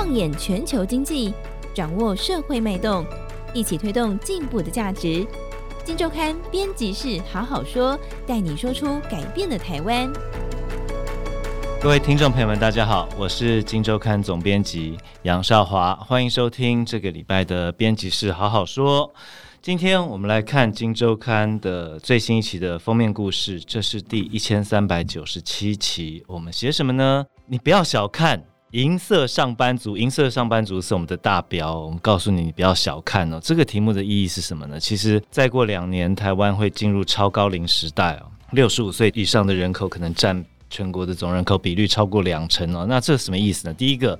放眼全球经济，掌握社会脉动，一起推动进步的价值。金周刊编辑室好好说，带你说出改变的台湾。各位听众朋友们，大家好，我是金周刊总编辑杨少华，欢迎收听这个礼拜的编辑室好好说。今天我们来看金周刊的最新一期的封面故事，这是第一千三百九十七期。我们写什么呢？你不要小看银色上班族，银色上班族是我们的大标。我们告诉你，你不要小看哦。这个题目的意义是什么呢？其实再过两年，台湾会进入超高龄时代哦，六十五岁以上的人口可能占全国的总人口比率超过两成哦。那这什么意思呢？第一个，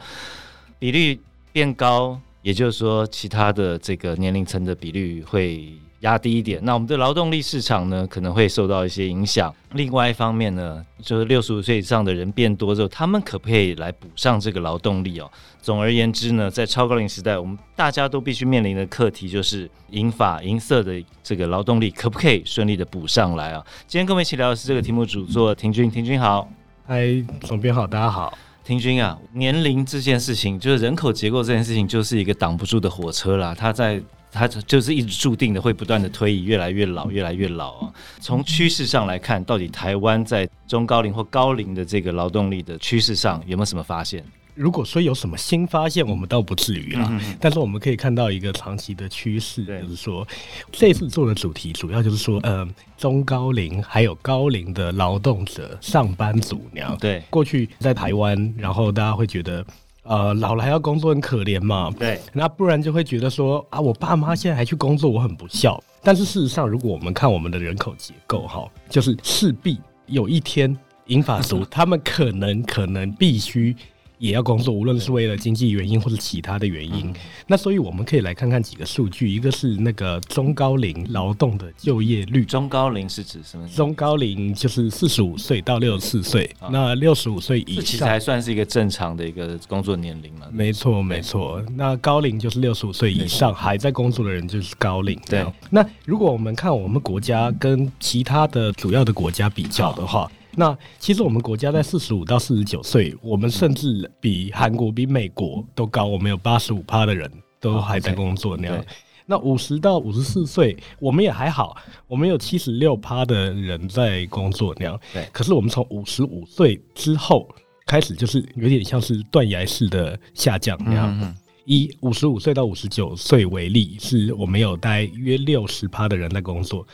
比率变高。也就是说，其他的这个年龄层的比率会压低一点，那我们的劳动力市场呢，可能会受到一些影响。另外一方面呢，就是六十五岁以上的人变多之后，他们可不可以来补上这个劳动力哦？总而言之呢，在超高龄时代，我们大家都必须面临的课题就是银发银色的这个劳动力可不可以顺利的补上来啊？今天跟我们一起聊的是这个题目主作庭军，庭军好，嗨，总编好，大家好。庭军啊，年龄这件事情，就是人口结构这件事情，就是一个挡不住的火车啦。它在，它就是一直注定的会不断的推移，越来越老，越来越老啊。从趋势上来看，到底台湾在中高龄或高龄的这个劳动力的趋势上有没有什么发现？如果说有什么新发现，我们倒不至于啦。嗯、但是我们可以看到一个长期的趋势，就是说这次做的主题主要就是说，呃，中高龄还有高龄的劳动者、上班族娘。对，过去在台湾，然后大家会觉得，呃，老了还要工作很可怜嘛。对，那不然就会觉得说，啊，我爸妈现在还去工作，我很不孝。但是事实上，如果我们看我们的人口结构，哈，就是势必有一天，银发族 他们可能可能必须。也要工作，无论是为了经济原因或者其他的原因。嗯、那所以我们可以来看看几个数据，一个是那个中高龄劳动的就业率。中高龄是指什么？中高龄就是四十五岁到六十四岁。嗯、那六十五岁以上，其实还算是一个正常的一个工作年龄嘛。没错，没错。那高龄就是六十五岁以上还在工作的人就是高龄。对。那如果我们看我们国家跟其他的主要的国家比较的话。那其实我们国家在四十五到四十九岁，我们甚至比韩国、比美国都高。我们有八十五趴的人都还在工作那样。那五十到五十四岁，我们也还好，我们有七十六趴的人在工作那样。对。可是我们从五十五岁之后开始，就是有点像是断崖式的下降那样。以五十五岁到五十九岁为例，是我们有大约六十趴的人在工作。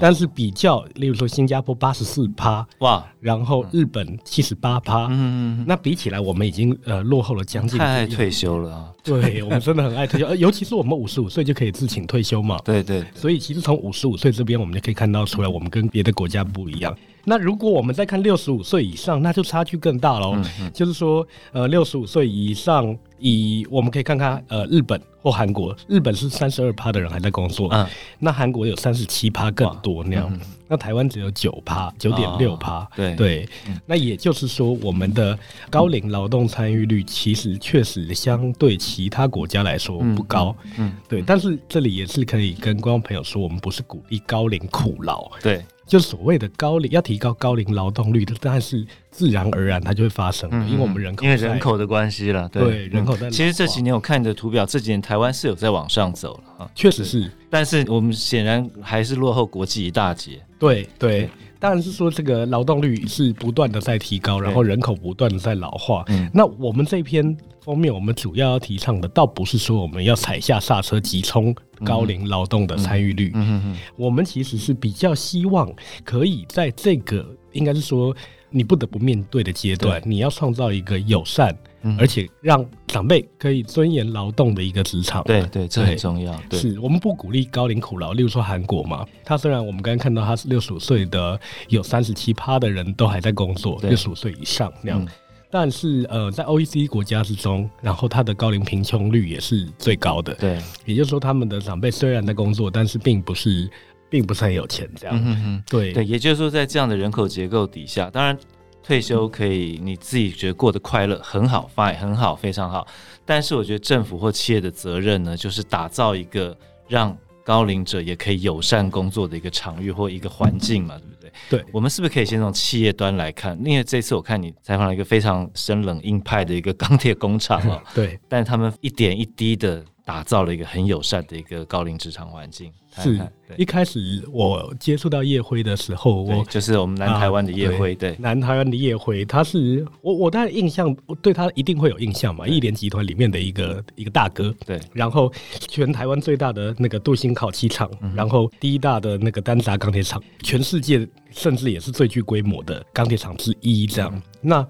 但是比较，例如说新加坡八十四趴哇，然后日本七十八趴，嗯，那比起来我们已经呃落后了将近。太爱退休了啊！对，我们真的很爱退休，尤其是我们五十五岁就可以自请退休嘛。对对，所以其实从五十五岁这边，我们就可以看到出来，我们跟别的国家不一样。那如果我们再看六十五岁以上，那就差距更大喽。就是说，呃，六十五岁以上。以我们可以看看，呃，日本或韩国，日本是三十二趴的人还在工作，嗯，那韩国有三十七趴更多那样，嗯、那台湾只有九趴，九点六趴，对。对，嗯、那也就是说，我们的高龄劳动参与率其实确实相对其他国家来说不高，嗯，嗯。对，但是这里也是可以跟观众朋友说，我们不是鼓励高龄苦劳，对。就所谓的高龄要提高高龄劳动率的，但是自然而然它就会发生，嗯、因为我们人口因为人口的关系了，对，对人口在、嗯。其实这几年我看你的图表，这几年台湾是有在往上走了啊，确实是，但是我们显然还是落后国际一大截。对。对，当然是说这个劳动率是不断的在提高，然后人口不断的在老化。嗯，那我们这篇封面，我们主要要提倡的，倒不是说我们要踩下刹车，急冲高龄劳动的参与率。嗯嗯嗯，我们其实是比较希望可以在这个，应该是说你不得不面对的阶段，你要创造一个友善。而且让长辈可以尊严劳动的一个职场，对对，这很重要。对，是我们不鼓励高龄苦劳，例如说韩国嘛，他虽然我们刚刚看到他是六十五岁的，有三十七趴的人都还在工作，六十五岁以上那样，嗯、但是呃，在 OECD 国家之中，然后他的高龄贫穷率也是最高的。对，也就是说，他们的长辈虽然在工作，但是并不是并不是很有钱这样。嗯嗯，对对，也就是说，在这样的人口结构底下，当然。退休可以，你自己觉得过得快乐，很好，fine，很好，非常好。但是我觉得政府或企业的责任呢，就是打造一个让高龄者也可以友善工作的一个场域或一个环境嘛，对不对？对？对，我们是不是可以先从企业端来看？因为这次我看你采访了一个非常生冷硬派的一个钢铁工厂哦，对，但他们一点一滴的。打造了一个很友善的一个高龄职场环境。是，一开始我接触到叶辉的时候，我就是我们南台湾的叶辉，对，南台湾的叶辉，他是我我当然印象，我对他一定会有印象嘛，亿联集团里面的一个一个大哥，对，然后全台湾最大的那个镀锌烤漆厂，然后第一大的那个单闸钢铁厂，全世界甚至也是最具规模的钢铁厂之一，这样，那。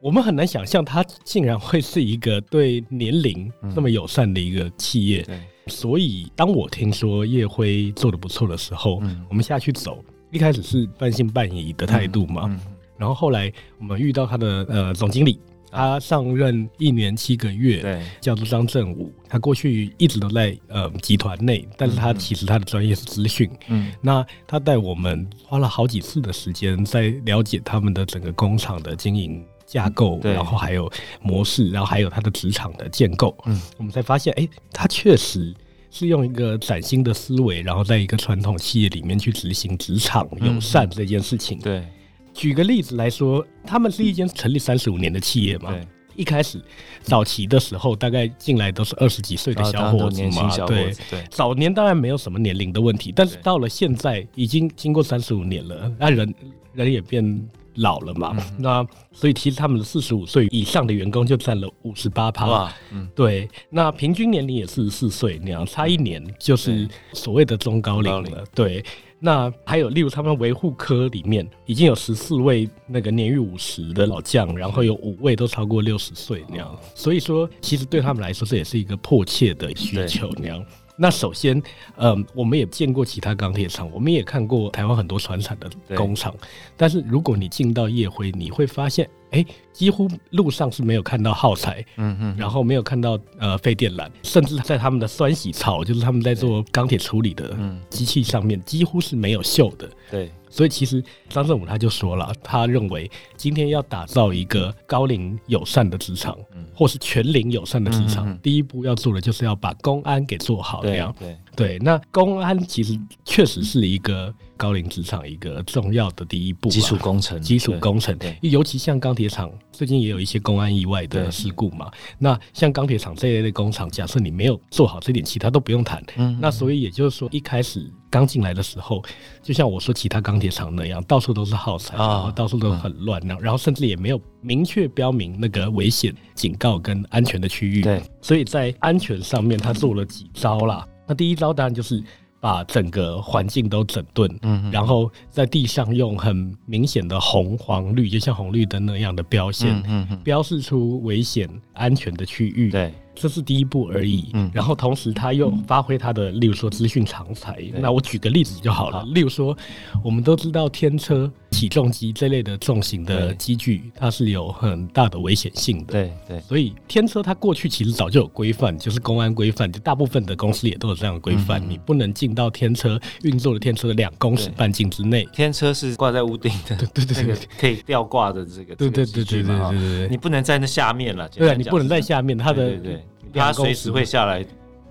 我们很难想象，它竟然会是一个对年龄那么友善的一个企业。嗯、所以当我听说叶辉做的不错的时候，嗯、我们下去走，一开始是半信半疑的态度嘛。然后后来我们遇到他的呃总经理，他上任一年七个月，对，叫做张正武。他过去一直都在呃集团内，但是他其实他的专业是资讯。嗯，那他带我们花了好几次的时间，在了解他们的整个工厂的经营。架构，然后还有模式，然后还有他的职场的建构，嗯，我们才发现，哎，他确实是用一个崭新的思维，然后在一个传统企业里面去执行职场友善这件事情。对，举个例子来说，他们是一间成立三十五年的企业嘛，对，一开始早期的时候，大概进来都是二十几岁的小伙子嘛，对，对，早年当然没有什么年龄的问题，但是到了现在，已经经过三十五年了，那人人也变。老了嘛，嗯、那所以其实他们的四十五岁以上的员工就占了五十八趴，嗯，对，那平均年龄也四十四岁，那样差一年就是所谓的中高龄了，对。那还有例如他们维护科里面已经有十四位那个年逾五十的老将，然后有五位都超过六十岁那样，所以说其实对他们来说这也是一个迫切的需求那样。那首先，嗯、呃，我们也见过其他钢铁厂，我们也看过台湾很多船厂的工厂，但是如果你进到夜辉，你会发现，哎、欸，几乎路上是没有看到耗材，嗯嗯，然后没有看到呃废电缆，甚至在他们的酸洗槽，就是他们在做钢铁处理的机器上面，几乎是没有锈的，对。所以其实张正武他就说了，他认为今天要打造一个高龄友善的职场，嗯、或是全龄友善的职场，第一步要做的就是要把公安给做好。这样。对对，那公安其实确实是一个高龄职场一个重要的第一步，基础工程，基础工程。对，尤其像钢铁厂，最近也有一些公安意外的事故嘛。那像钢铁厂这一类的工厂，假设你没有做好这点，其他都不用谈。嗯哼，那所以也就是说，一开始。刚进来的时候，就像我说其他钢铁厂那样，到处都是耗材，然后到处都很乱，然后然后甚至也没有明确标明那个危险警告跟安全的区域。对，所以在安全上面，他做了几招啦。那第一招当然就是把整个环境都整顿，嗯，然后在地上用很明显的红、黄、绿，就像红绿灯那样的标线，嗯嗯，标示出危险安全的区域。对。这是第一步而已，嗯，然后同时他又发挥他的，例如说资讯常才。那我举个例子就好了，例如说，我们都知道天车、起重机这类的重型的机具，它是有很大的危险性的。对对，所以天车它过去其实早就有规范，就是公安规范，就大部分的公司也都有这样的规范，嗯、你不能进到天车运作的天车的两公尺半径之内。天车是挂在屋顶的，对对对，可以吊挂的这个，对对对对对对对，你不能在那下面了，对，你不能在下面，它的。对对对他随时会下来，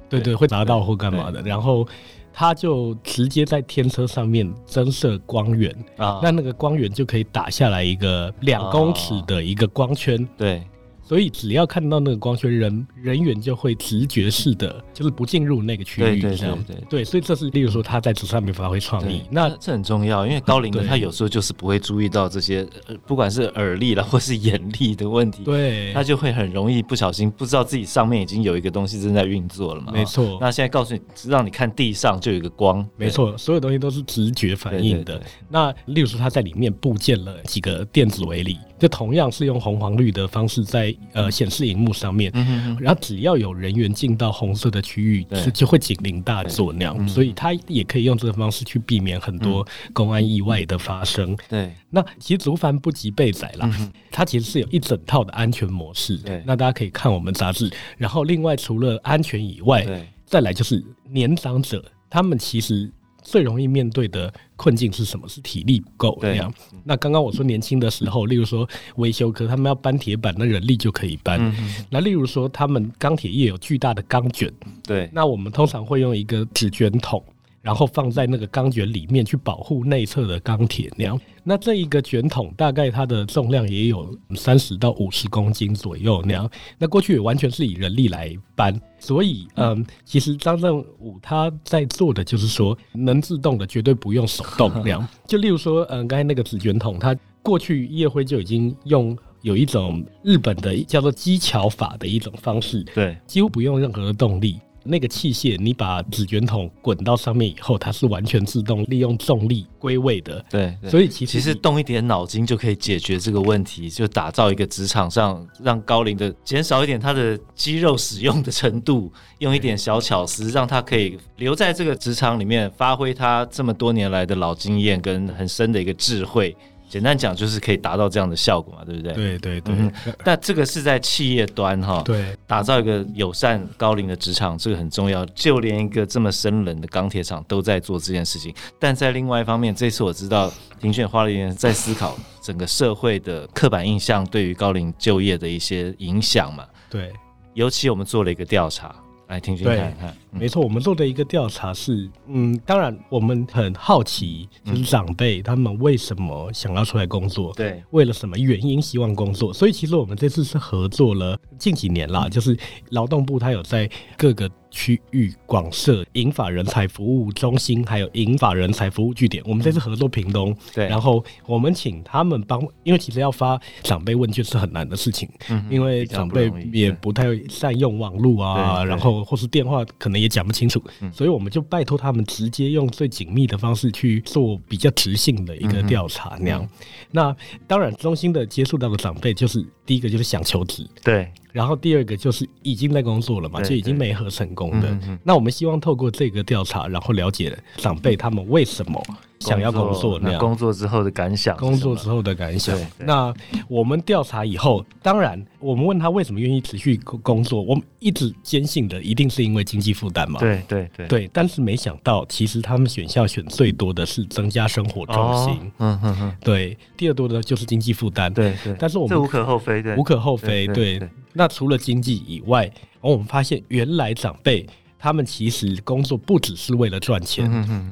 对对，会砸到或干嘛的。然后他就直接在天车上面增设光源啊，那那个光源就可以打下来一个两公尺的一个光圈，对。所以只要看到那个光圈，人人员就会直觉式的，就是不进入那个区域，这样对对对，对，对，所以这是，例如说他在纸上面发挥创意，那这很重要，因为高龄的他有时候就是不会注意到这些，不管是耳力了或是眼力的问题，对，他就会很容易不小心不知道自己上面已经有一个东西正在运作了嘛。没错。那现在告诉你，让你看地上就有一个光，没错，所有东西都是直觉反应的。那例如说他在里面布建了几个电子围篱。就同样是用红黄绿的方式在呃显示荧幕上面，然后只要有人员进到红色的区域，就就会警铃大作那样，嗯、所以他也可以用这个方式去避免很多公安意外的发生。嗯、对，那其实竹帆不及备载啦，它、嗯、其实是有一整套的安全模式。对，那大家可以看我们杂志。然后另外除了安全以外，对。再来就是年长者，他们其实。最容易面对的困境是什么？是体力不够那样。那刚刚我说年轻的时候，例如说维修科，他们要搬铁板，那人力就可以搬。嗯、那例如说他们钢铁业有巨大的钢卷，对，那我们通常会用一个纸卷筒。然后放在那个钢卷里面去保护内侧的钢铁那样。那这一个卷筒大概它的重量也有三十到五十公斤左右那样。那过去也完全是以人力来搬，所以嗯，其实张正武他在做的就是说能自动的绝对不用手动那样。就例如说，嗯，刚才那个纸卷筒，它过去叶辉就已经用有一种日本的叫做机巧法的一种方式，对，几乎不用任何的动力。那个器械，你把纸卷筒滚到上面以后，它是完全自动利用重力归位的。对，对，所以其实其实动一点脑筋就可以解决这个问题，就打造一个职场上让高龄的减少一点他的肌肉使用的程度，用一点小巧思，让他可以留在这个职场里面，发挥他这么多年来的老经验跟很深的一个智慧。简单讲就是可以达到这样的效果嘛，对不对？对对对。嗯、但这个是在企业端哈，对，打造一个友善高龄的职场，这个很重要。就连一个这么生冷的钢铁厂都在做这件事情。但在另外一方面，这次我知道庭选花了一点在思考整个社会的刻板印象对于高龄就业的一些影响嘛。对，尤其我们做了一个调查。来听听看看，嗯、没错，我们做的一个调查是，嗯，当然我们很好奇，就是长辈他们为什么想要出来工作，对、嗯，为了什么原因希望工作，所以其实我们这次是合作了近几年啦，嗯、就是劳动部他有在各个。区域广设银发人才服务中心，还有银发人才服务据点。我们这次合作屏东，对，然后我们请他们帮，因为其实要发长辈问卷是很难的事情，嗯，因为长辈也不太善用网络啊，然后或是电话可能也讲不清楚，所以我们就拜托他们直接用最紧密的方式去做比较直性的一个调查那样。那当然，中心的接触到的长辈就是第一个就是想求职，对。然后第二个就是已经在工作了嘛，就已经没合成功的。那我们希望透过这个调查，然后了解长辈他们为什么想要工作，那样工作之后的感想，工作之后的感想。那我们调查以后，当然我们问他为什么愿意持续工作，我们一直坚信的一定是因为经济负担嘛。对对对对，但是没想到，其实他们选项选最多的是增加生活重心。嗯嗯嗯，对，第二多的就是经济负担。对对，但是我们这无可厚非，对，无可厚非，对。那除了经济以外，我们发现原来长辈他们其实工作不只是为了赚钱，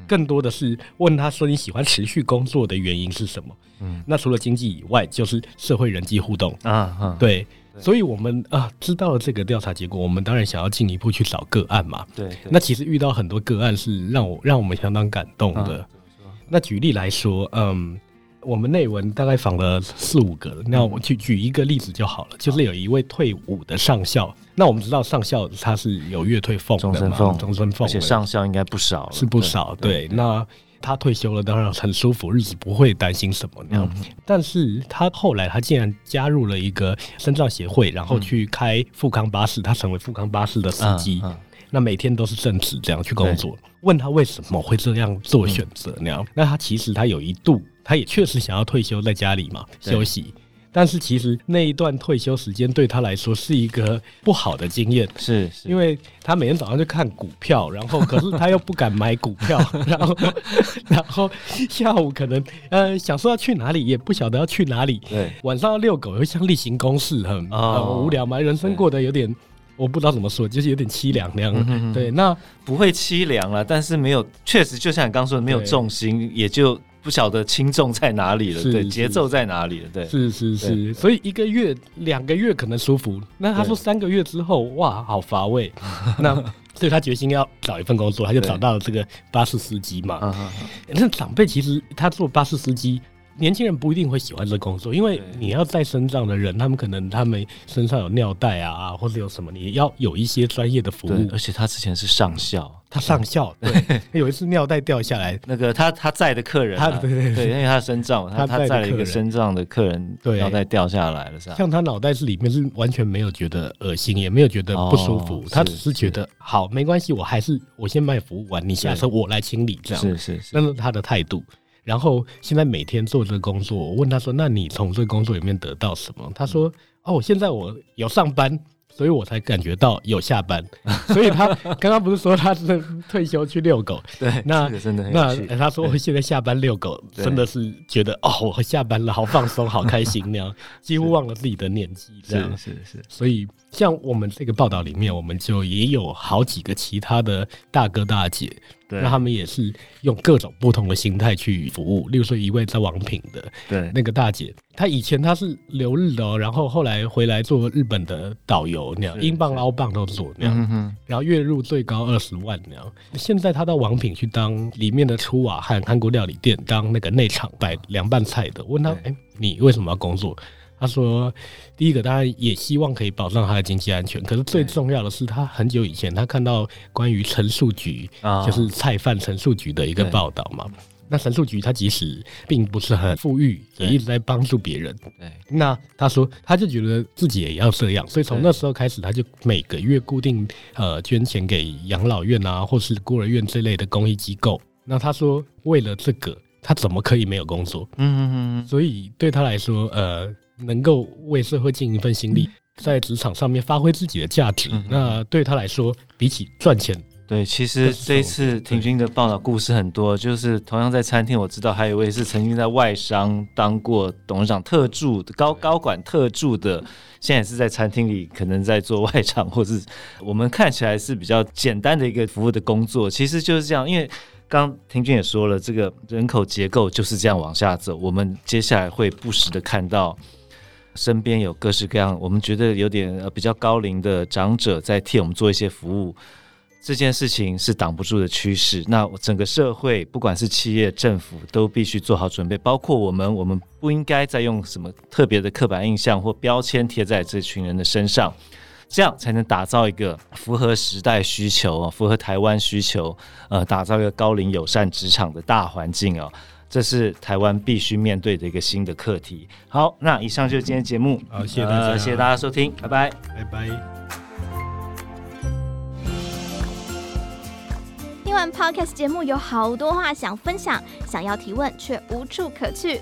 更多的是问他说，你喜欢持续工作的原因是什么？嗯，那除了经济以外，就是社会人际互动啊，对，所以我们啊知道了这个调查结果，我们当然想要进一步去找个案嘛。对，那其实遇到很多个案是让我让我们相当感动的。那举例来说，嗯。我们内文大概访了四五个，那我举举一个例子就好了，就是有一位退伍的上校，那我们知道上校他是有月退俸的嘛，终身俸，终身俸，而且上校应该不少，是不少，对，对。那他退休了，当然很舒服，日子不会担心什么那样。但是他后来他竟然加入了一个深造协会，然后去开富康巴士，他成为富康巴士的司机。那每天都是正职这样去工作。问他为什么会这样做选择那样？那他其实他有一度。他也确实想要退休在家里嘛休息，但是其实那一段退休时间对他来说是一个不好的经验，是，是因为他每天早上就看股票，然后可是他又不敢买股票，然后然后下午可能呃想说要去哪里也不晓得要去哪里，对，晚上要遛狗又像例行公事，很、哦、很无聊嘛，人生过得有点我不知道怎么说，就是有点凄凉那样，嗯、哼哼对，那不会凄凉了，但是没有，确实就像你刚说的，没有重心，也就。不晓得轻重在哪里了，对，节奏在哪里了，对，是是是，所以一个月、两个月可能舒服，那他说三个月之后，哇，好乏味，那所以他决心要找一份工作，他就找到了这个巴士司机嘛。那长辈其实他做巴士司机。年轻人不一定会喜欢这工作，因为你要带身障的人，他们可能他们身上有尿袋啊，或者有什么，你要有一些专业的服务。而且他之前是上校，他上校，对，有一次尿袋掉下来，那个他 他在的客人，他对对对，因为他身障，他他载了一个身障的客人，尿袋掉下来了，是吧？像他脑袋是里面是完全没有觉得恶心，也没有觉得不舒服，他只是觉得好没关系，我还是我先卖服务完，你下车我来清理，这样。是是是，那是他的态度。然后现在每天做这个工作，我问他说：“那你从这个工作里面得到什么？”他说：“哦，现在我有上班，所以我才感觉到有下班。所以他刚刚不是说他是退休去遛狗？对，那真的那他说我现在下班遛狗，真的是觉得哦，我下班了，好放松，好开心那样，几乎忘了自己的年纪。这样是是是。所以像我们这个报道里面，我们就也有好几个其他的大哥大姐。对那他们也是用各种不同的心态去服务。例如说，一位在王品的对那个大姐，她以前她是留日的哦，然后后来回来做日本的导游那样，英镑、澳镑都做那样，嗯、然后月入最高二十万那样。现在她到王品去当里面的出瓦汉韩国料理店当那个内场摆凉拌菜的。问他，哎、欸，你为什么要工作？他说：“第一个，当然也希望可以保障他的经济安全。可是最重要的是，他很久以前他看到关于陈树菊，哦、就是菜贩陈述局的一个报道嘛。那陈树菊他即使并不是很富裕，也一直在帮助别人。对，那他说他就觉得自己也要这样，所以从那时候开始，他就每个月固定呃捐钱给养老院啊，或是孤儿院这类的公益机构。那他说为了这个，他怎么可以没有工作？嗯嗯嗯。所以对他来说，呃。”能够为社会尽一份心力，在职场上面发挥自己的价值，嗯、那对他来说，比起赚钱，对，其实这一次婷君的报道故事很多，就是同样在餐厅，我知道还有一位是曾经在外商当过董事长特助的高高管特助的，现在是在餐厅里可能在做外场，或是我们看起来是比较简单的一个服务的工作，其实就是这样，因为。刚婷君也说了，这个人口结构就是这样往下走。我们接下来会不时的看到身边有各式各样，我们觉得有点呃比较高龄的长者在替我们做一些服务。这件事情是挡不住的趋势。那整个社会，不管是企业、政府，都必须做好准备。包括我们，我们不应该再用什么特别的刻板印象或标签贴在这群人的身上。这样才能打造一个符合时代需求、符合台湾需求，呃，打造一个高龄友善职场的大环境哦。这是台湾必须面对的一个新的课题。好，那以上就是今天节目，好，谢谢大家，呃、谢谢大家收听，拜拜，拜拜。听完 Podcast 节目，有好多话想分享，想要提问却无处可去，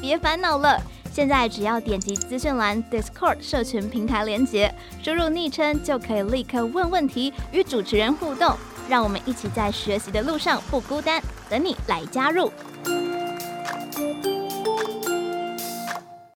别烦恼了。现在只要点击资讯栏 Discord 社群平台连结，输入昵称就可以立刻问问题，与主持人互动。让我们一起在学习的路上不孤单，等你来加入。